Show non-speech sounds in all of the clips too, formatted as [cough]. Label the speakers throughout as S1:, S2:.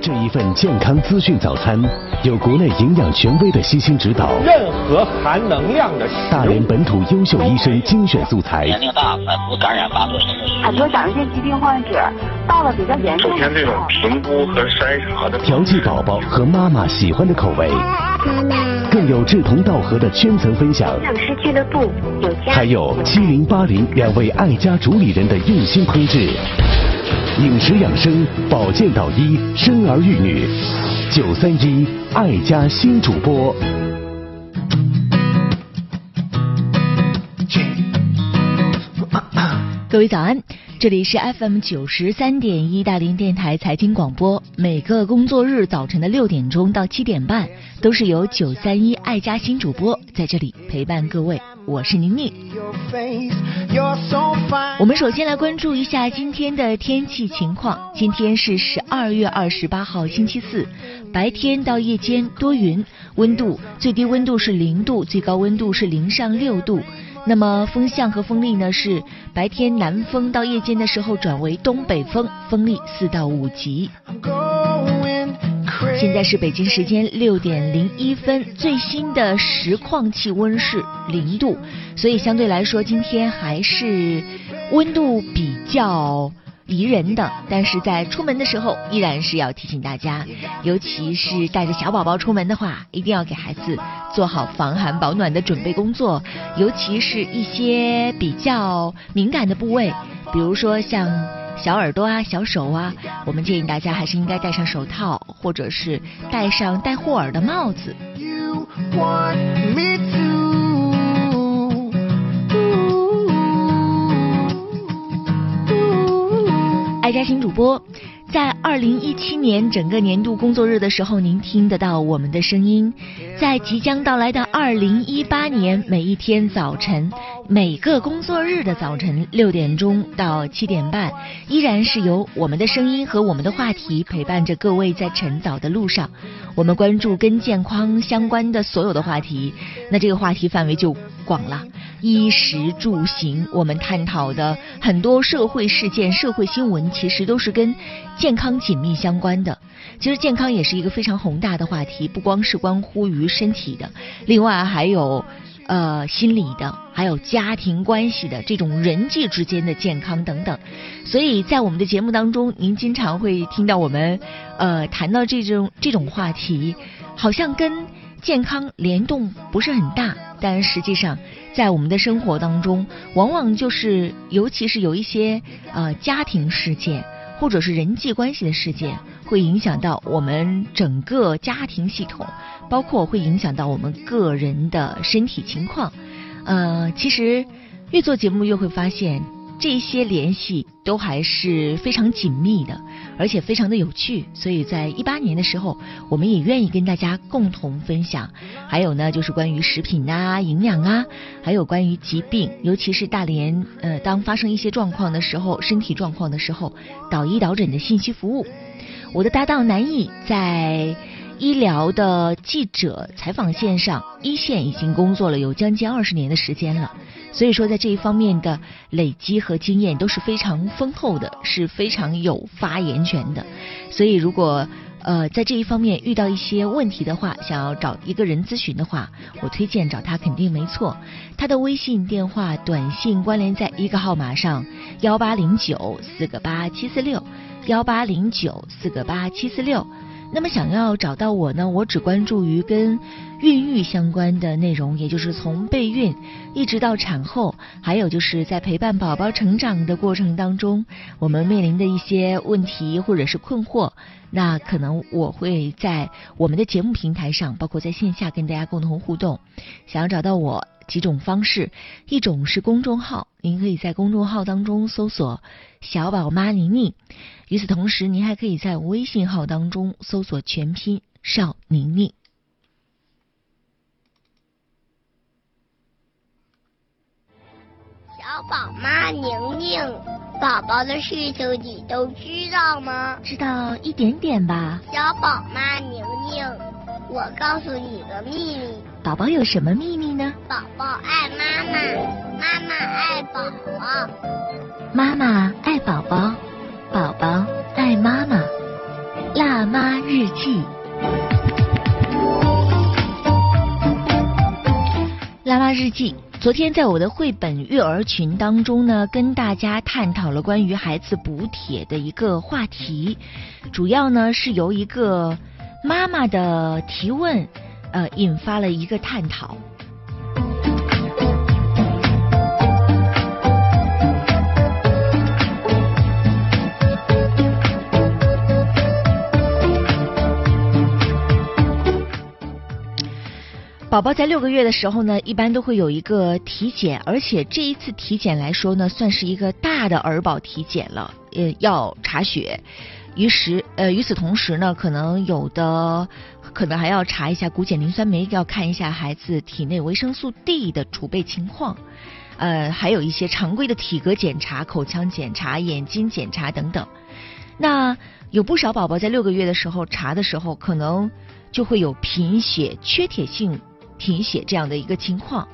S1: 这一份健康资讯早餐，有国内营养权威的悉心指导，
S2: 任何含能量的食
S1: 大连本土优秀医生精选素材，
S3: 年龄大反复感染发作
S4: 很多甲状腺疾病患者到了比较严重
S5: 首先，这种评估和筛查的
S1: 调剂宝宝和妈妈喜欢的口味，更有志同道合的圈层分享，
S4: 营养师俱乐部有家
S1: 还有七零八零两位爱家主理人的用心烹制，饮食养生、保健导医、生儿育女，九三一爱家新主播。
S6: 各位早安，这里是 FM 九十三点一大连电台财经广播。每个工作日早晨的六点钟到七点半，都是由九三一爱家新主播在这里陪伴各位。我是宁宁。我们首先来关注一下今天的天气情况。今天是十二月二十八号，星期四，白天到夜间多云，温度最低温度是零度，最高温度是零上六度。那么风向和风力呢是白天南风到夜间的时候转为东北风，风力四到五级。现在是北京时间六点零一分，最新的实况气温是零度，所以相对来说今天还是温度比较宜人的。但是在出门的时候，依然是要提醒大家，尤其是带着小宝宝出门的话，一定要给孩子做好防寒保暖的准备工作，尤其是一些比较敏感的部位，比如说像。小耳朵啊，小手啊，我们建议大家还是应该戴上手套，或者是戴上带护耳的帽子。You want me to 爱家新主播，在二零一七年整个年度工作日的时候，您听得到我们的声音；在即将到来的二零一八年，每一天早晨。每个工作日的早晨六点钟到七点半，依然是由我们的声音和我们的话题陪伴着各位在晨早的路上。我们关注跟健康相关的所有的话题，那这个话题范围就广了，衣食住行，我们探讨的很多社会事件、社会新闻，其实都是跟健康紧密相关的。其实健康也是一个非常宏大的话题，不光是关乎于身体的，另外还有。呃，心理的，还有家庭关系的这种人际之间的健康等等，所以在我们的节目当中，您经常会听到我们呃谈到这种这种话题，好像跟健康联动不是很大，但实际上在我们的生活当中，往往就是尤其是有一些呃家庭事件或者是人际关系的事件，会影响到我们整个家庭系统。包括会影响到我们个人的身体情况，呃，其实越做节目越会发现这些联系都还是非常紧密的，而且非常的有趣。所以在一八年的时候，我们也愿意跟大家共同分享。还有呢，就是关于食品啊、营养啊，还有关于疾病，尤其是大连呃，当发生一些状况的时候，身体状况的时候，导医导诊的信息服务。我的搭档南艺在。医疗的记者采访线上，一线已经工作了有将近二十年的时间了，所以说在这一方面的累积和经验都是非常丰厚的，是非常有发言权的。所以如果呃在这一方面遇到一些问题的话，想要找一个人咨询的话，我推荐找他肯定没错。他的微信、电话、短信关联在一个号码上：幺八零九四个八七四六，幺八零九四个八七四六。那么想要找到我呢？我只关注于跟孕育相关的内容，也就是从备孕一直到产后，还有就是在陪伴宝宝成长的过程当中，我们面临的一些问题或者是困惑。那可能我会在我们的节目平台上，包括在线下跟大家共同互动。想要找到我几种方式，一种是公众号，您可以在公众号当中搜索“小宝妈宁宁”。与此同时，您还可以在微信号当中搜索全拼“邵宁宁”。
S7: 小宝妈宁宁，宝宝的事情你都知道吗？
S6: 知道一点点吧。
S7: 小宝妈宁宁，我告诉你个秘密。
S6: 宝宝有什么秘密呢？
S7: 宝宝爱妈妈，妈妈爱宝宝。
S6: 妈妈爱宝宝。宝宝爱妈妈。辣妈日记。辣妈日记，昨天在我的绘本育儿群当中呢，跟大家探讨了关于孩子补铁的一个话题，主要呢是由一个妈妈的提问，呃，引发了一个探讨。宝宝在六个月的时候呢，一般都会有一个体检，而且这一次体检来说呢，算是一个大的儿保体检了，呃，要查血。于是，呃，与此同时呢，可能有的可能还要查一下骨碱磷酸酶，要看一下孩子体内维生素 D 的储备情况。呃，还有一些常规的体格检查、口腔检查、眼睛检查等等。那有不少宝宝在六个月的时候查的时候，可能就会有贫血、缺铁性。贫血这样的一个情况，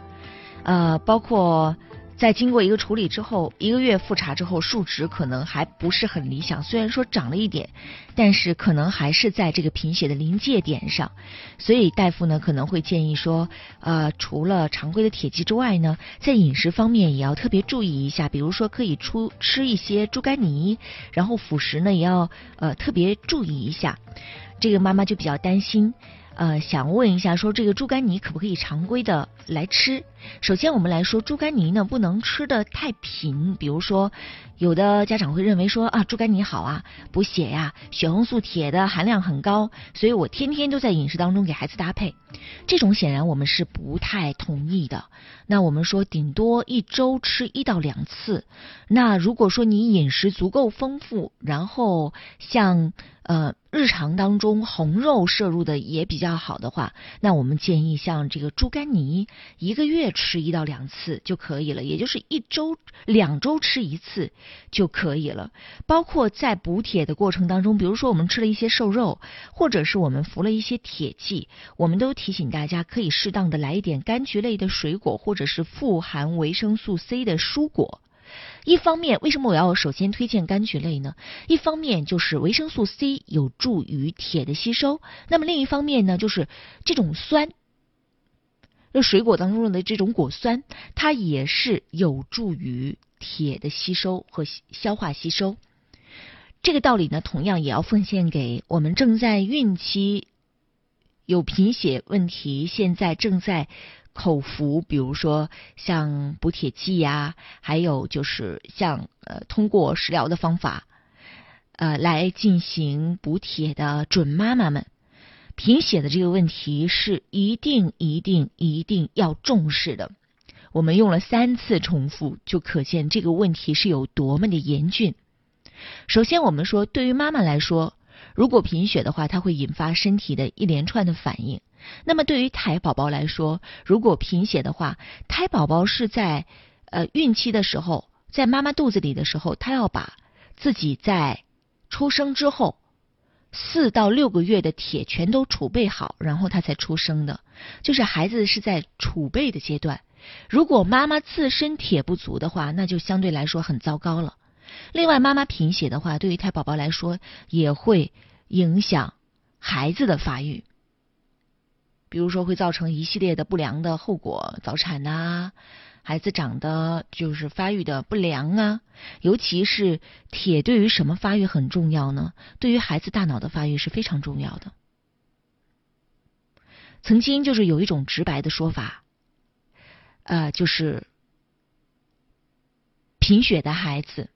S6: 呃，包括在经过一个处理之后，一个月复查之后，数值可能还不是很理想。虽然说长了一点，但是可能还是在这个贫血的临界点上。所以大夫呢可能会建议说，呃，除了常规的铁剂之外呢，在饮食方面也要特别注意一下，比如说可以出吃一些猪肝泥，然后辅食呢也要呃特别注意一下。这个妈妈就比较担心。呃，想问一下，说这个猪肝泥可不可以常规的来吃？首先，我们来说猪肝泥呢，不能吃的太频。比如说，有的家长会认为说啊，猪肝泥好啊，补血呀，血红素、铁的含量很高，所以我天天都在饮食当中给孩子搭配。这种显然我们是不太同意的。那我们说，顶多一周吃一到两次。那如果说你饮食足够丰富，然后像呃。日常当中红肉摄入的也比较好的话，那我们建议像这个猪肝泥，一个月吃一到两次就可以了，也就是一周、两周吃一次就可以了。包括在补铁的过程当中，比如说我们吃了一些瘦肉，或者是我们服了一些铁剂，我们都提醒大家可以适当的来一点柑橘类的水果，或者是富含维生素 C 的蔬果。一方面，为什么我要首先推荐柑橘类呢？一方面就是维生素 C 有助于铁的吸收，那么另一方面呢，就是这种酸，这水果当中的这种果酸，它也是有助于铁的吸收和消化吸收。这个道理呢，同样也要奉献给我们正在孕期有贫血问题，现在正在。口服，比如说像补铁剂呀，还有就是像呃通过食疗的方法，呃来进行补铁的准妈妈们，贫血的这个问题是一定一定一定要重视的。我们用了三次重复，就可见这个问题是有多么的严峻。首先，我们说对于妈妈来说，如果贫血的话，它会引发身体的一连串的反应。那么对于胎宝宝来说，如果贫血的话，胎宝宝是在呃孕期的时候，在妈妈肚子里的时候，他要把自己在出生之后四到六个月的铁全都储备好，然后他才出生的，就是孩子是在储备的阶段。如果妈妈自身铁不足的话，那就相对来说很糟糕了。另外，妈妈贫血的话，对于胎宝宝来说也会影响孩子的发育。比如说会造成一系列的不良的后果，早产呐，孩子长得就是发育的不良啊。尤其是铁对于什么发育很重要呢？对于孩子大脑的发育是非常重要的。曾经就是有一种直白的说法，呃，就是贫血的孩子。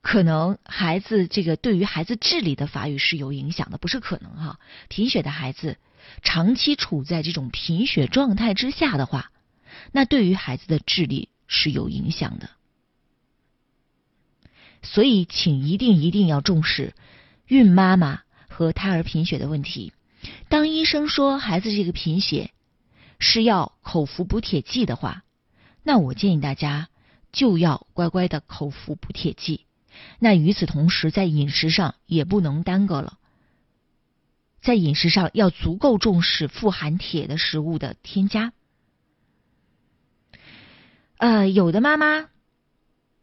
S6: 可能孩子这个对于孩子智力的发育是有影响的，不是可能哈。贫血的孩子长期处在这种贫血状态之下的话，那对于孩子的智力是有影响的。所以，请一定一定要重视孕妈妈和胎儿贫血的问题。当医生说孩子这个贫血是要口服补铁剂的话，那我建议大家就要乖乖的口服补铁剂。那与此同时，在饮食上也不能耽搁了，在饮食上要足够重视富含铁的食物的添加。呃，有的妈妈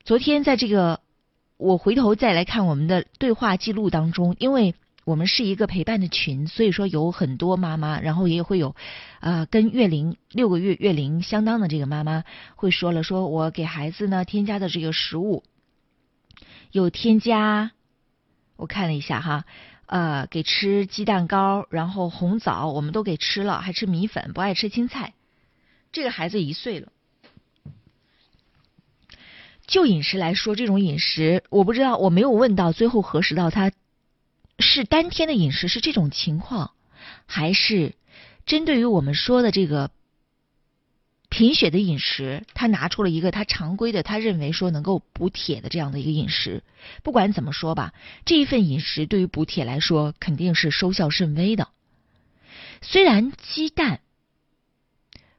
S6: 昨天在这个我回头再来看我们的对话记录当中，因为我们是一个陪伴的群，所以说有很多妈妈，然后也会有，呃，跟月龄六个月月龄相当的这个妈妈会说了，说我给孩子呢添加的这个食物有添加，我看了一下哈，呃，给吃鸡蛋糕，然后红枣我们都给吃了，还吃米粉，不爱吃青菜。这个孩子一岁了。就饮食来说，这种饮食我不知道，我没有问到最后核实到他是当天的饮食是这种情况，还是针对于我们说的这个贫血的饮食，他拿出了一个他常规的，他认为说能够补铁的这样的一个饮食。不管怎么说吧，这一份饮食对于补铁来说肯定是收效甚微的。虽然鸡蛋。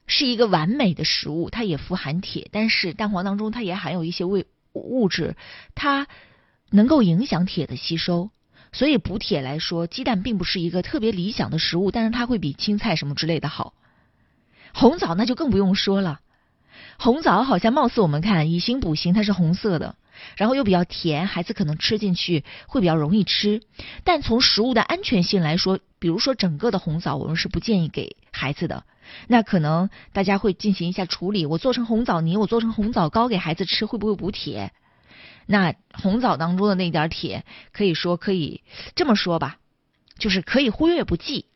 S6: 是一个完美的食物，它也富含铁，但是蛋黄当中它也含有一些物物质，它能够影响铁的吸收。所以补铁来说，鸡蛋并不是一个特别理想的食物，但是它会比青菜什么之类的好。红枣那就更不用说了，红枣好像貌似我们看以形补形，它是红色的，然后又比较甜，孩子可能吃进去会比较容易吃。但从食物的安全性来说，比如说整个的红枣，我们是不建议给孩子的。那可能大家会进行一下处理，我做成红枣泥，我做成红枣糕给孩子吃，会不会补铁？那红枣当中的那点铁，可以说可以这么说吧，就是可以忽略不计。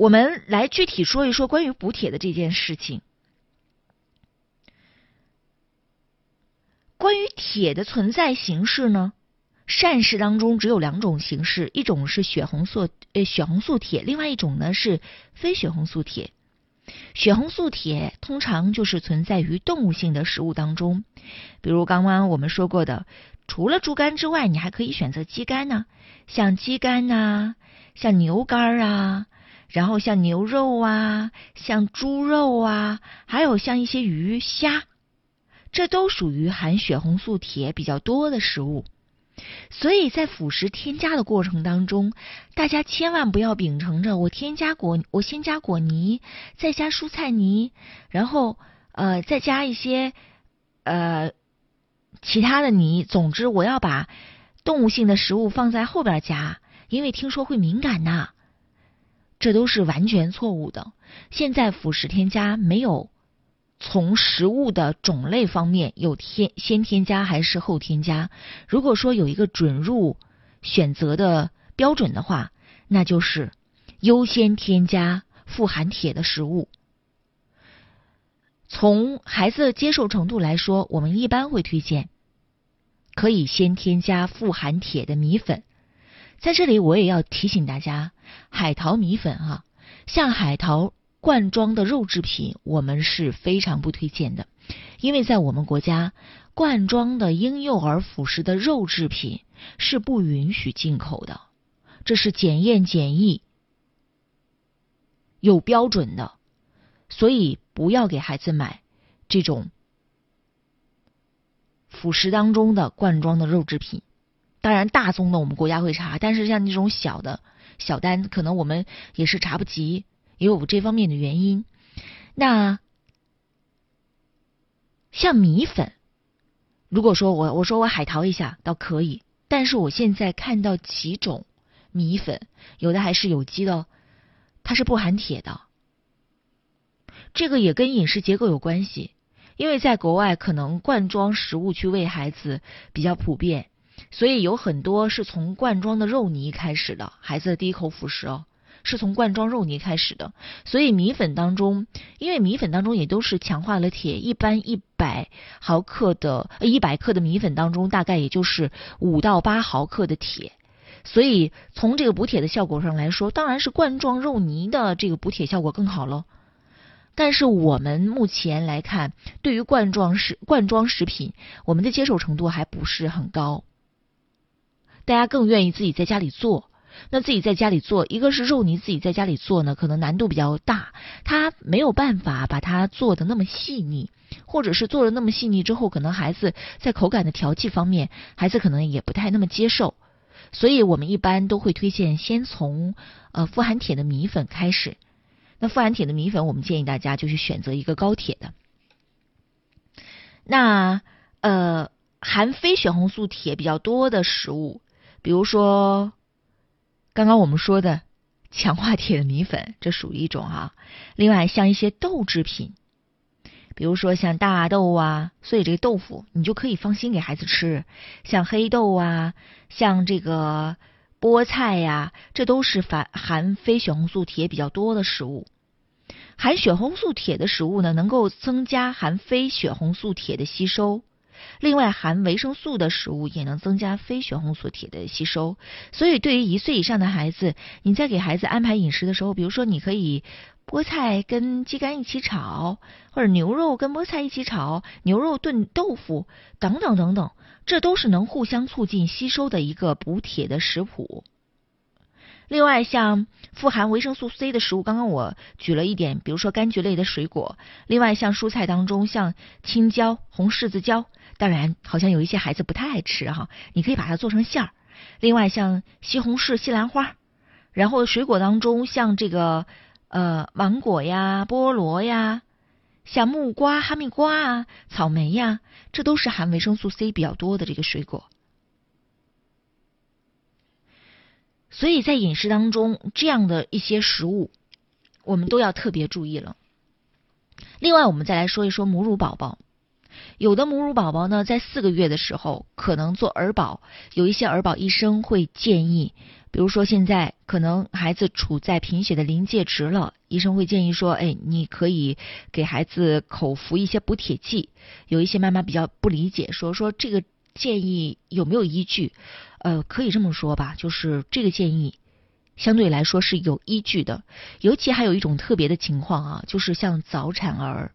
S6: 我们来具体说一说关于补铁的这件事情。关于铁的存在形式呢？膳食当中只有两种形式，一种是血红素呃血红素铁，另外一种呢是非血红素铁。血红素铁通常就是存在于动物性的食物当中，比如刚刚我们说过的，除了猪肝之外，你还可以选择鸡肝呢，像鸡肝呐，像牛肝啊，然后像牛肉啊，像猪肉啊，还有像一些鱼虾，这都属于含血红素铁比较多的食物。所以在辅食添加的过程当中，大家千万不要秉承着我添加果，我先加果泥，再加蔬菜泥，然后呃再加一些呃其他的泥。总之，我要把动物性的食物放在后边加，因为听说会敏感呐。这都是完全错误的。现在辅食添加没有。从食物的种类方面，有添先添加还是后添加？如果说有一个准入选择的标准的话，那就是优先添加富含铁的食物。从孩子接受程度来说，我们一般会推荐可以先添加富含铁的米粉。在这里，我也要提醒大家，海淘米粉哈，像海淘。罐装的肉制品，我们是非常不推荐的，因为在我们国家，罐装的婴幼儿辅食的肉制品是不允许进口的，这是检验检疫有标准的，所以不要给孩子买这种辅食当中的罐装的肉制品。当然，大宗的我们国家会查，但是像这种小的小单，可能我们也是查不及。也有这方面的原因。那像米粉，如果说我我说我海淘一下倒可以，但是我现在看到几种米粉，有的还是有机的，它是不含铁的。这个也跟饮食结构有关系，因为在国外可能罐装食物去喂孩子比较普遍，所以有很多是从罐装的肉泥开始的，孩子的第一口辅食哦。是从罐装肉泥开始的，所以米粉当中，因为米粉当中也都是强化了铁，一般一百毫克的一百克的米粉当中，大概也就是五到八毫克的铁，所以从这个补铁的效果上来说，当然是罐装肉泥的这个补铁效果更好喽。但是我们目前来看，对于罐装食罐装食品，我们的接受程度还不是很高，大家更愿意自己在家里做。那自己在家里做，一个是肉泥自己在家里做呢，可能难度比较大，它没有办法把它做的那么细腻，或者是做的那么细腻之后，可能孩子在口感的调剂方面，孩子可能也不太那么接受，所以我们一般都会推荐先从呃富含铁的米粉开始。那富含铁的米粉，我们建议大家就是选择一个高铁的。那呃含非血红素铁比较多的食物，比如说刚刚我们说的强化铁的米粉，这属于一种哈。另外，像一些豆制品，比如说像大豆啊，所以这个豆腐你就可以放心给孩子吃。像黑豆啊，像这个菠菜呀，这都是含含非血红素铁比较多的食物。含血红素铁的食物呢，能够增加含非血红素铁的吸收。另外，含维生素的食物也能增加非血红素铁的吸收。所以，对于一岁以上的孩子，你在给孩子安排饮食的时候，比如说，你可以菠菜跟鸡肝一起炒，或者牛肉跟菠菜一起炒，牛肉炖豆腐等等等等，这都是能互相促进吸收的一个补铁的食谱。另外，像富含维生素 C 的食物，刚刚我举了一点，比如说柑橘类的水果。另外，像蔬菜当中，像青椒、红柿子椒，当然好像有一些孩子不太爱吃哈，你可以把它做成馅儿。另外，像西红柿、西兰花，然后水果当中，像这个呃芒果呀、菠萝呀，像木瓜、哈密瓜啊、草莓呀，这都是含维生素 C 比较多的这个水果。所以在饮食当中，这样的一些食物，我们都要特别注意了。另外，我们再来说一说母乳宝宝。有的母乳宝宝呢，在四个月的时候可能做儿保，有一些儿保医生会建议，比如说现在可能孩子处在贫血的临界值了，医生会建议说，哎，你可以给孩子口服一些补铁剂。有一些妈妈比较不理解，说说这个建议有没有依据？呃，可以这么说吧，就是这个建议相对来说是有依据的。尤其还有一种特别的情况啊，就是像早产儿，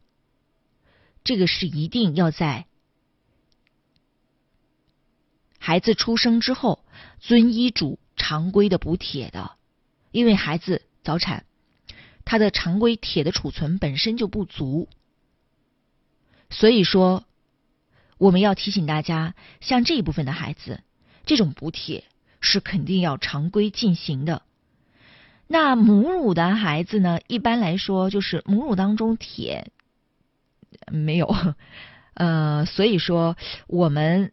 S6: 这个是一定要在孩子出生之后遵医嘱常规的补铁的，因为孩子早产，他的常规铁的储存本身就不足，所以说我们要提醒大家，像这一部分的孩子。这种补铁是肯定要常规进行的。那母乳的孩子呢？一般来说，就是母乳当中铁没有，呃，所以说我们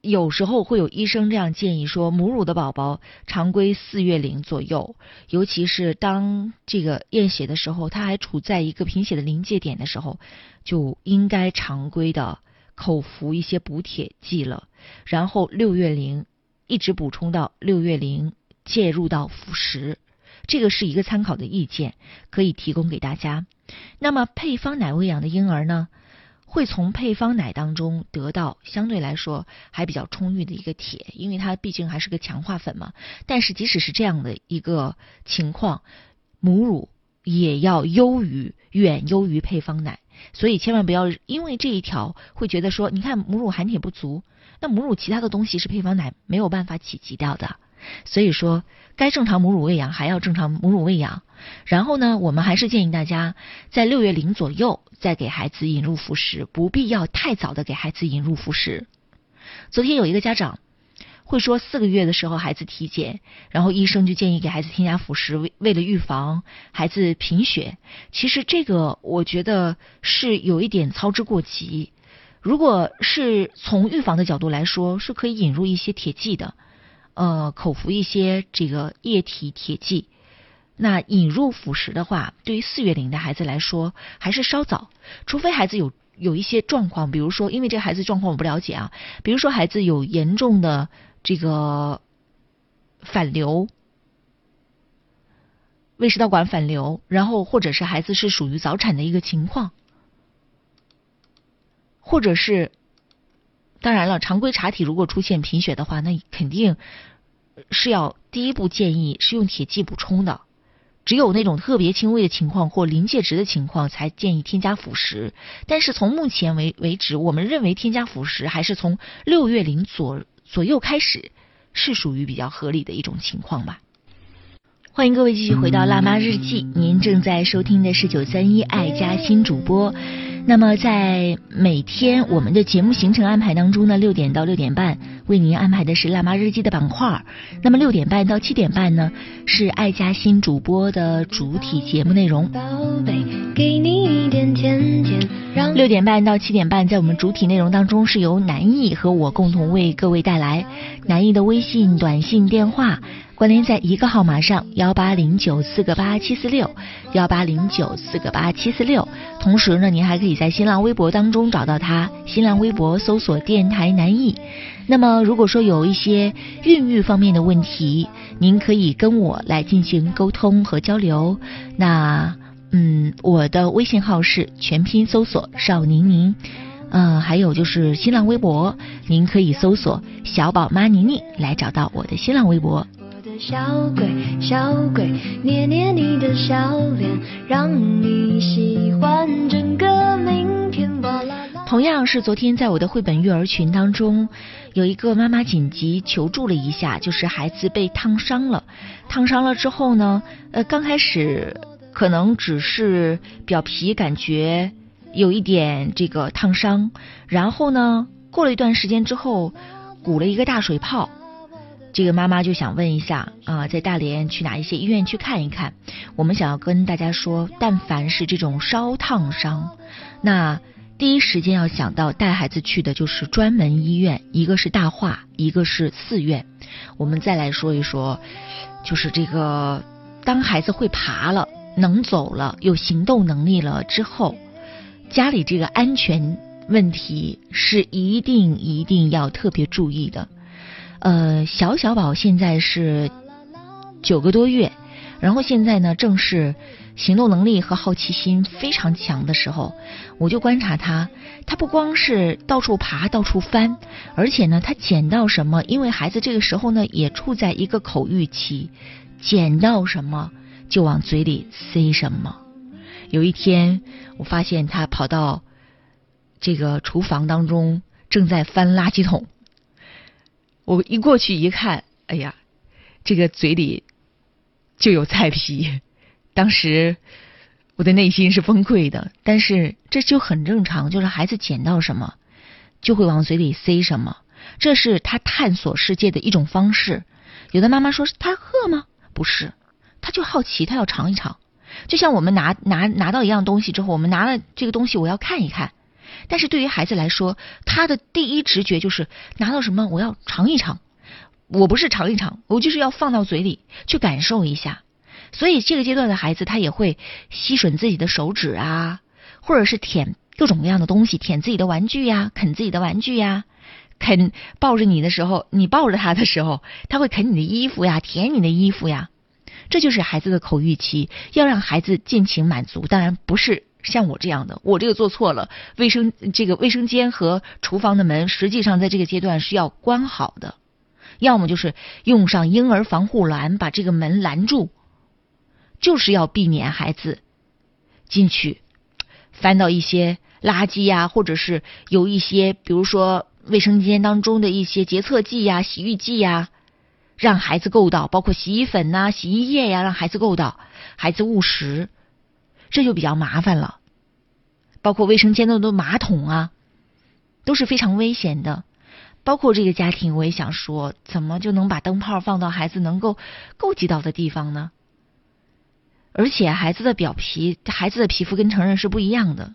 S6: 有时候会有医生这样建议说，母乳的宝宝常规四月龄左右，尤其是当这个验血的时候，他还处在一个贫血的临界点的时候，就应该常规的。口服一些补铁剂了，然后六月龄一直补充到六月龄介入到辅食，这个是一个参考的意见，可以提供给大家。那么配方奶喂养的婴儿呢，会从配方奶当中得到相对来说还比较充裕的一个铁，因为它毕竟还是个强化粉嘛。但是即使是这样的一个情况，母乳也要优于远优于配方奶。所以千万不要因为这一条会觉得说，你看母乳含铁不足，那母乳其他的东西是配方奶没有办法企及掉的。所以说，该正常母乳喂养还要正常母乳喂养。然后呢，我们还是建议大家在六月龄左右再给孩子引入辅食，不必要太早的给孩子引入辅食。昨天有一个家长。会说四个月的时候孩子体检，然后医生就建议给孩子添加辅食，为为了预防孩子贫血。其实这个我觉得是有一点操之过急。如果是从预防的角度来说，是可以引入一些铁剂的，呃，口服一些这个液体铁剂。那引入辅食的话，对于四月龄的孩子来说还是稍早，除非孩子有有一些状况，比如说因为这孩子状况我不了解啊，比如说孩子有严重的。这个反流，胃食道管反流，然后或者是孩子是属于早产的一个情况，或者是，当然了，常规查体如果出现贫血的话，那肯定是要第一步建议是用铁剂补充的，只有那种特别轻微的情况或临界值的情况才建议添加辅食。但是从目前为为止，我们认为添加辅食还是从六月龄左。左右开始是属于比较合理的一种情况吧。欢迎各位继续回到《辣妈日记》，您正在收听的是九三一爱家新主播。那么在每天我们的节目行程安排当中呢，六点到六点半为您安排的是《辣妈日记》的板块儿。那么六点半到七点半呢，是爱家新主播的主体节目内容。六点半到七点半，在我们主体内容当中，是由南艺和我共同为各位带来南艺的微信、短信、电话。关联在一个号码上，幺八零九四个八七四六，幺八零九四个八七四六。同时呢，您还可以在新浪微博当中找到他，新浪微博搜索“电台南艺”。那么，如果说有一些孕育方面的问题，您可以跟我来进行沟通和交流。那，嗯，我的微信号是全拼搜索“邵宁宁”，嗯，还有就是新浪微博，您可以搜索“小宝妈宁宁”来找到我的新浪微博。小鬼，小鬼，捏捏你的小脸，让你喜欢整个明天。同样是昨天，在我的绘本育儿群当中，有一个妈妈紧急求助了一下，就是孩子被烫伤了。烫伤了之后呢，呃，刚开始可能只是表皮感觉有一点这个烫伤，然后呢，过了一段时间之后，鼓了一个大水泡。这个妈妈就想问一下啊，在大连去哪一些医院去看一看？我们想要跟大家说，但凡是这种烧烫伤，那第一时间要想到带孩子去的就是专门医院，一个是大化，一个是四院。我们再来说一说，就是这个当孩子会爬了、能走了、有行动能力了之后，家里这个安全问题是一定一定要特别注意的。呃，小小宝现在是九个多月，然后现在呢正是行动能力和好奇心非常强的时候，我就观察他，他不光是到处爬、到处翻，而且呢，他捡到什么，因为孩子这个时候呢也处在一个口欲期，捡到什么就往嘴里塞什么。有一天，我发现他跑到这个厨房当中，正在翻垃圾桶。我一过去一看，哎呀，这个嘴里就有菜皮。[laughs] 当时我的内心是崩溃的，但是这就很正常，就是孩子捡到什么就会往嘴里塞什么，这是他探索世界的一种方式。有的妈妈说他饿吗？不是，他就好奇，他要尝一尝。就像我们拿拿拿到一样东西之后，我们拿了这个东西，我要看一看。但是对于孩子来说，他的第一直觉就是拿到什么我要尝一尝，我不是尝一尝，我就是要放到嘴里去感受一下。所以这个阶段的孩子他也会吸吮自己的手指啊，或者是舔各种各样的东西，舔自己的玩具呀，啃自己的玩具呀，啃抱着你的时候，你抱着他的时候，他会啃你的衣服呀，舔你的衣服呀。这就是孩子的口欲期，要让孩子尽情满足，当然不是。像我这样的，我这个做错了，卫生这个卫生间和厨房的门，实际上在这个阶段是要关好的，要么就是用上婴儿防护栏把这个门拦住，就是要避免孩子进去翻到一些垃圾呀，或者是有一些，比如说卫生间当中的一些洁厕剂呀、洗浴剂呀，让孩子够到，包括洗衣粉呐、洗衣液呀，让孩子够到，孩子误食。这就比较麻烦了，包括卫生间的马桶啊，都是非常危险的。包括这个家庭，我也想说，怎么就能把灯泡放到孩子能够够及到的地方呢？而且孩子的表皮，孩子的皮肤跟成人是不一样的。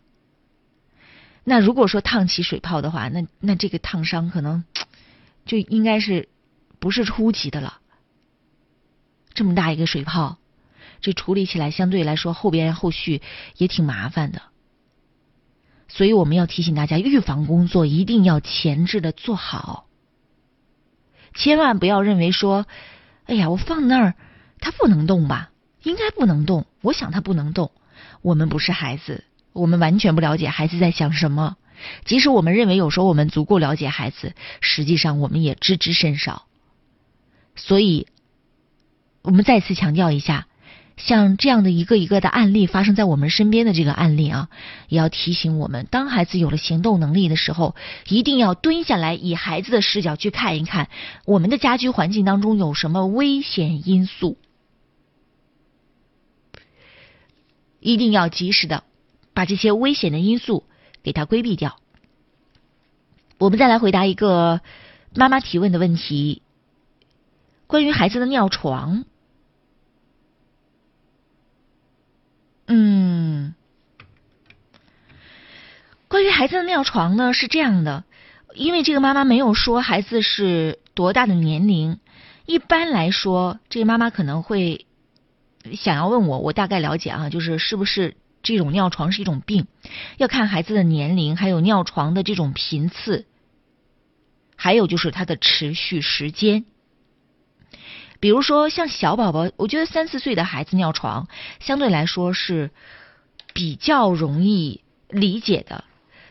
S6: 那如果说烫起水泡的话，那那这个烫伤可能就应该是不是初级的了。这么大一个水泡。这处理起来相对来说后边后续也挺麻烦的，所以我们要提醒大家，预防工作一定要前置的做好，千万不要认为说，哎呀，我放那儿他不能动吧？应该不能动，我想他不能动。我们不是孩子，我们完全不了解孩子在想什么。即使我们认为有时候我们足够了解孩子，实际上我们也知之甚少。所以，我们再次强调一下。像这样的一个一个的案例发生在我们身边的这个案例啊，也要提醒我们：当孩子有了行动能力的时候，一定要蹲下来，以孩子的视角去看一看我们的家居环境当中有什么危险因素，一定要及时的把这些危险的因素给它规避掉。我们再来回答一个妈妈提问的问题，关于孩子的尿床。嗯，关于孩子的尿床呢，是这样的，因为这个妈妈没有说孩子是多大的年龄，一般来说，这个妈妈可能会想要问我，我大概了解啊，就是是不是这种尿床是一种病，要看孩子的年龄，还有尿床的这种频次，还有就是它的持续时间。比如说像小宝宝，我觉得三四岁的孩子尿床相对来说是比较容易理解的。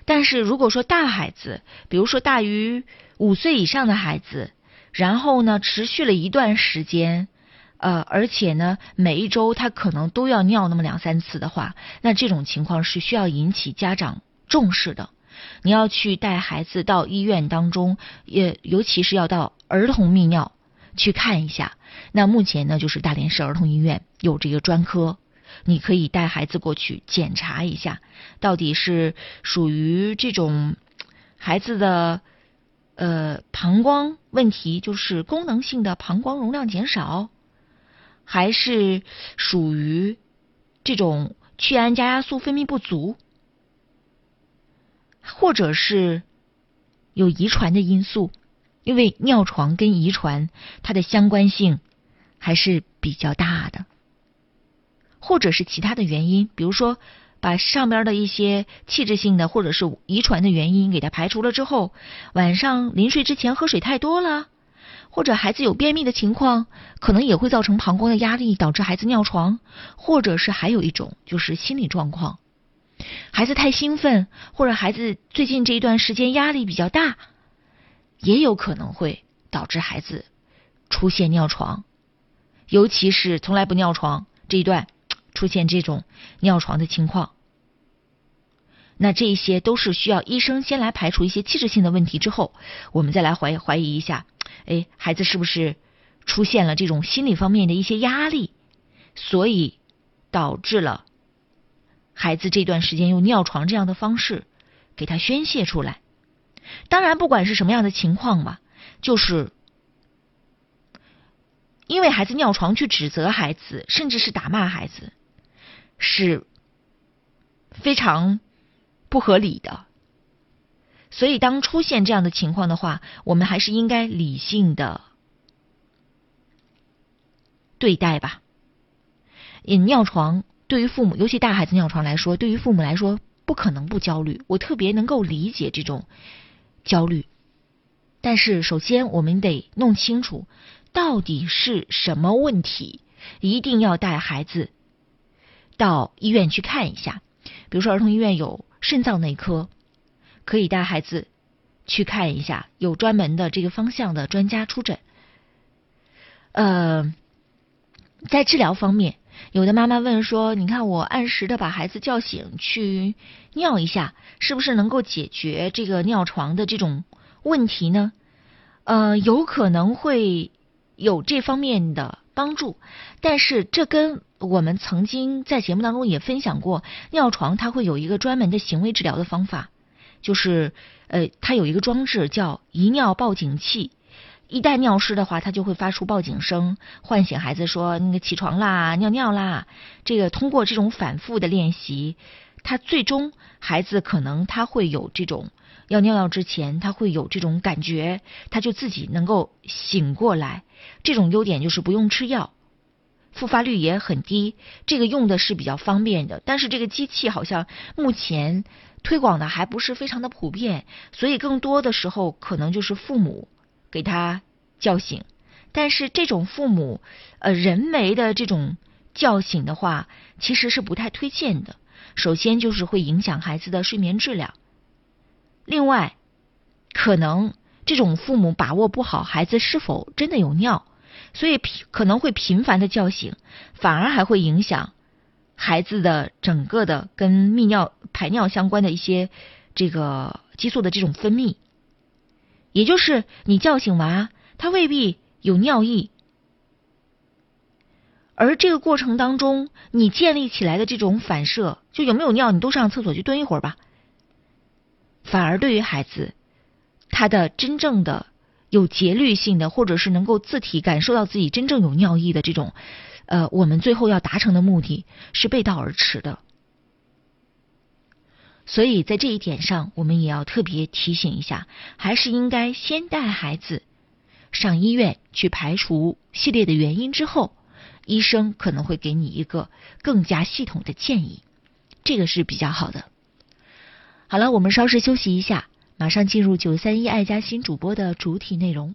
S6: 但是如果说大孩子，比如说大于五岁以上的孩子，然后呢持续了一段时间，呃，而且呢每一周他可能都要尿那么两三次的话，那这种情况是需要引起家长重视的。你要去带孩子到医院当中，也尤其是要到儿童泌尿。去看一下，那目前呢，就是大连市儿童医院有这个专科，你可以带孩子过去检查一下，到底是属于这种孩子的呃膀胱问题，就是功能性的膀胱容量减少，还是属于这种去氨加压素分泌不足，或者是有遗传的因素。因为尿床跟遗传它的相关性还是比较大的，或者是其他的原因，比如说把上边的一些器质性的或者是遗传的原因给它排除了之后，晚上临睡之前喝水太多了，或者孩子有便秘的情况，可能也会造成膀胱的压力导致孩子尿床，或者是还有一种就是心理状况，孩子太兴奋，或者孩子最近这一段时间压力比较大。也有可能会导致孩子出现尿床，尤其是从来不尿床这一段 [tsk] 出现这种尿床的情况。那这些都是需要医生先来排除一些器质性的问题之后，我们再来怀怀疑一下，哎，孩子是不是出现了这种心理方面的一些压力，所以导致了孩子这段时间用尿床这样的方式给他宣泄出来。当然，不管是什么样的情况嘛，就是因为孩子尿床去指责孩子，甚至是打骂孩子，是非常不合理的。所以，当出现这样的情况的话，我们还是应该理性的对待吧。引尿床对于父母，尤其大孩子尿床来说，对于父母来说不可能不焦虑。我特别能够理解这种。焦虑，但是首先我们得弄清楚到底是什么问题，一定要带孩子到医院去看一下。比如说儿童医院有肾脏内科，可以带孩子去看一下，有专门的这个方向的专家出诊。呃，在治疗方面。有的妈妈问说：“你看，我按时的把孩子叫醒去尿一下，是不是能够解决这个尿床的这种问题呢？”呃，有可能会有这方面的帮助，但是这跟我们曾经在节目当中也分享过，尿床它会有一个专门的行为治疗的方法，就是呃，它有一个装置叫遗尿报警器。一旦尿湿的话，他就会发出报警声，唤醒孩子说：“那个起床啦，尿尿啦。”这个通过这种反复的练习，他最终孩子可能他会有这种要尿尿之前，他会有这种感觉，他就自己能够醒过来。这种优点就是不用吃药，复发率也很低，这个用的是比较方便的。但是这个机器好像目前推广的还不是非常的普遍，所以更多的时候可能就是父母。给他叫醒，但是这种父母呃人为的这种叫醒的话，其实是不太推荐的。首先就是会影响孩子的睡眠质量，另外可能这种父母把握不好孩子是否真的有尿，所以可能会频繁的叫醒，反而还会影响孩子的整个的跟泌尿排尿相关的一些这个激素的这种分泌。也就是你叫醒娃，他未必有尿意，而这个过程当中，你建立起来的这种反射，就有没有尿，你都上厕所去蹲一会儿吧。反而对于孩子，他的真正的有节律性的，或者是能够自体感受到自己真正有尿意的这种，呃，我们最后要达成的目的是背道而驰的。所以在这一点上，我们也要特别提醒一下，还是应该先带孩子上医院去排除系列的原因之后，医生可能会给你一个更加系统的建议，这个是比较好的。好了，我们稍事休息一下，马上进入九三一爱家新主播的主体内容。